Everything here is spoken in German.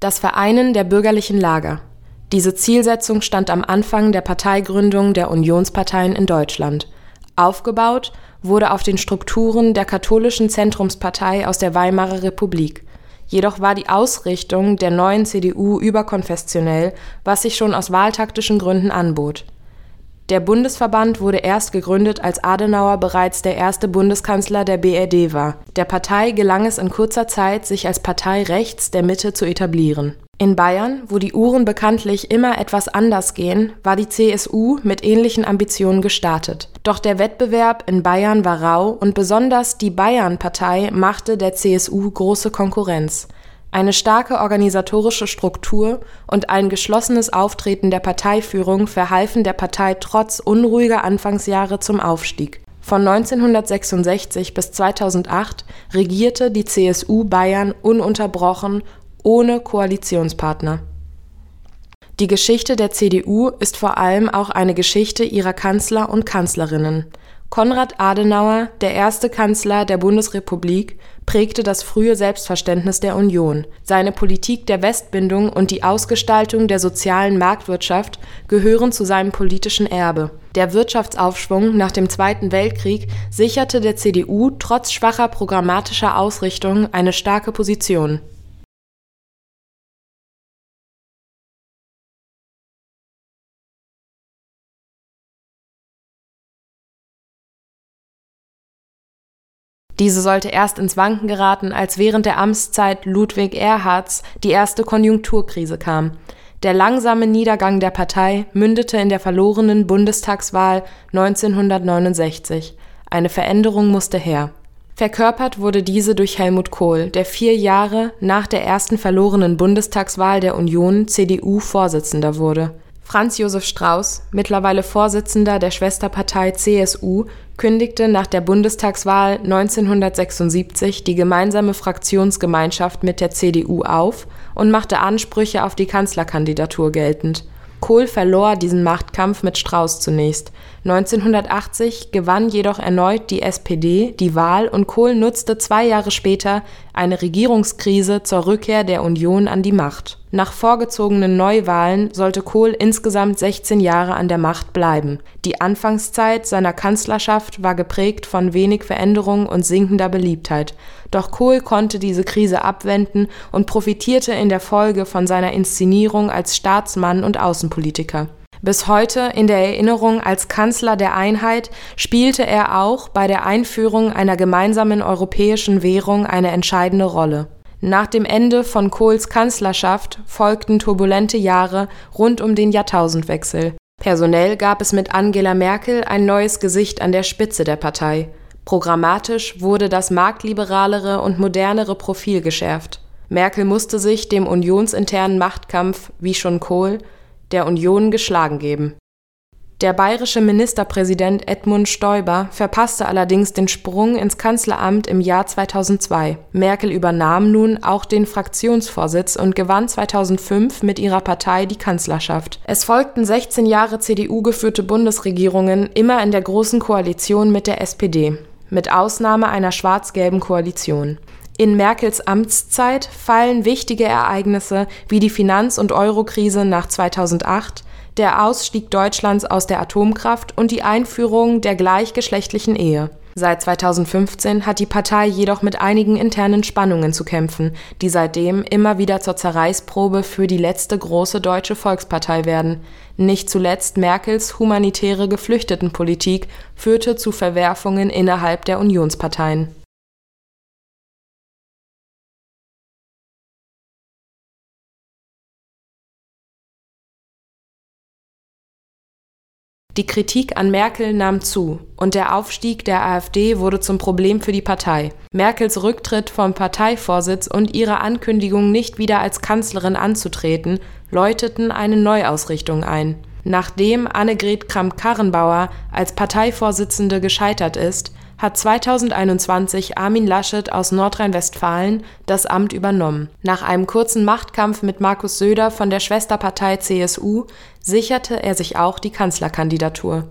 Das Vereinen der bürgerlichen Lager. Diese Zielsetzung stand am Anfang der Parteigründung der Unionsparteien in Deutschland. Aufgebaut wurde auf den Strukturen der katholischen Zentrumspartei aus der Weimarer Republik. Jedoch war die Ausrichtung der neuen CDU überkonfessionell, was sich schon aus wahltaktischen Gründen anbot der Bundesverband wurde erst gegründet, als Adenauer bereits der erste Bundeskanzler der BRD war. Der Partei gelang es in kurzer Zeit, sich als Partei rechts der Mitte zu etablieren. In Bayern, wo die Uhren bekanntlich immer etwas anders gehen, war die CSU mit ähnlichen Ambitionen gestartet. Doch der Wettbewerb in Bayern war rau und besonders die Bayern-Partei machte der CSU große Konkurrenz. Eine starke organisatorische Struktur und ein geschlossenes Auftreten der Parteiführung verhalfen der Partei trotz unruhiger Anfangsjahre zum Aufstieg. Von 1966 bis 2008 regierte die CSU Bayern ununterbrochen ohne Koalitionspartner. Die Geschichte der CDU ist vor allem auch eine Geschichte ihrer Kanzler und Kanzlerinnen Konrad Adenauer, der erste Kanzler der Bundesrepublik, prägte das frühe Selbstverständnis der Union. Seine Politik der Westbindung und die Ausgestaltung der sozialen Marktwirtschaft gehören zu seinem politischen Erbe. Der Wirtschaftsaufschwung nach dem Zweiten Weltkrieg sicherte der CDU trotz schwacher programmatischer Ausrichtung eine starke Position Diese sollte erst ins Wanken geraten, als während der Amtszeit Ludwig Erhards die erste Konjunkturkrise kam. Der langsame Niedergang der Partei mündete in der verlorenen Bundestagswahl 1969. Eine Veränderung musste her. Verkörpert wurde diese durch Helmut Kohl, der vier Jahre nach der ersten verlorenen Bundestagswahl der Union CDU-Vorsitzender wurde Franz Josef Strauß, mittlerweile Vorsitzender der Schwesterpartei CSU, kündigte nach der Bundestagswahl 1976 die gemeinsame Fraktionsgemeinschaft mit der CDU auf und machte Ansprüche auf die Kanzlerkandidatur geltend. Kohl verlor diesen Machtkampf mit Strauß zunächst. 1980 gewann jedoch erneut die SPD die Wahl und Kohl nutzte zwei Jahre später eine Regierungskrise zur Rückkehr der Union an die Macht nach vorgezogenen Neuwahlen sollte Kohl insgesamt 16 Jahre an der Macht bleiben. Die Anfangszeit seiner Kanzlerschaft war geprägt von wenig Veränderung und sinkender Beliebtheit. Doch Kohl konnte diese Krise abwenden und profitierte in der Folge von seiner Inszenierung als Staatsmann und Außenpolitiker. Bis heute in der Erinnerung als Kanzler der Einheit spielte er auch bei der Einführung einer gemeinsamen europäischen Währung eine entscheidende Rolle nach dem Ende von Kohls Kanzlerschaft folgten turbulente Jahre rund um den Jahrtausendwechsel. Personell gab es mit Angela Merkel ein neues Gesicht an der Spitze der Partei. Programmatisch wurde das marktliberalere und modernere Profil geschärft. Merkel musste sich dem unionsinternen Machtkampf, wie schon Kohl, der Union geschlagen geben der bayerische Ministerpräsident Edmund Stoiber verpasste allerdings den Sprung ins Kanzleramt im Jahr 2002. Merkel übernahm nun auch den Fraktionsvorsitz und gewann 2005 mit ihrer Partei die Kanzlerschaft. Es folgten 16 Jahre CDU-geführte Bundesregierungen, immer in der Großen Koalition mit der SPD, mit Ausnahme einer schwarz-gelben Koalition. In Merkels Amtszeit fallen wichtige Ereignisse wie die Finanz- und Eurokrise nach 2008, der Ausstieg Deutschlands aus der Atomkraft und die Einführung der gleichgeschlechtlichen Ehe. Seit 2015 hat die Partei jedoch mit einigen internen Spannungen zu kämpfen, die seitdem immer wieder zur Zerreißprobe für die letzte große deutsche Volkspartei werden. Nicht zuletzt Merkels humanitäre Geflüchtetenpolitik führte zu Verwerfungen innerhalb der Unionsparteien Die Kritik an Merkel nahm zu, und der Aufstieg der AfD wurde zum Problem für die Partei. Merkels Rücktritt vom Parteivorsitz und ihre Ankündigung, nicht wieder als Kanzlerin anzutreten, läuteten eine Neuausrichtung ein. Nachdem Annegret Kramp-Karrenbauer als Parteivorsitzende gescheitert ist, hat 2021 Armin Laschet aus Nordrhein-Westfalen das Amt übernommen. Nach einem kurzen Machtkampf mit Markus Söder von der Schwesterpartei CSU sicherte er sich auch die Kanzlerkandidatur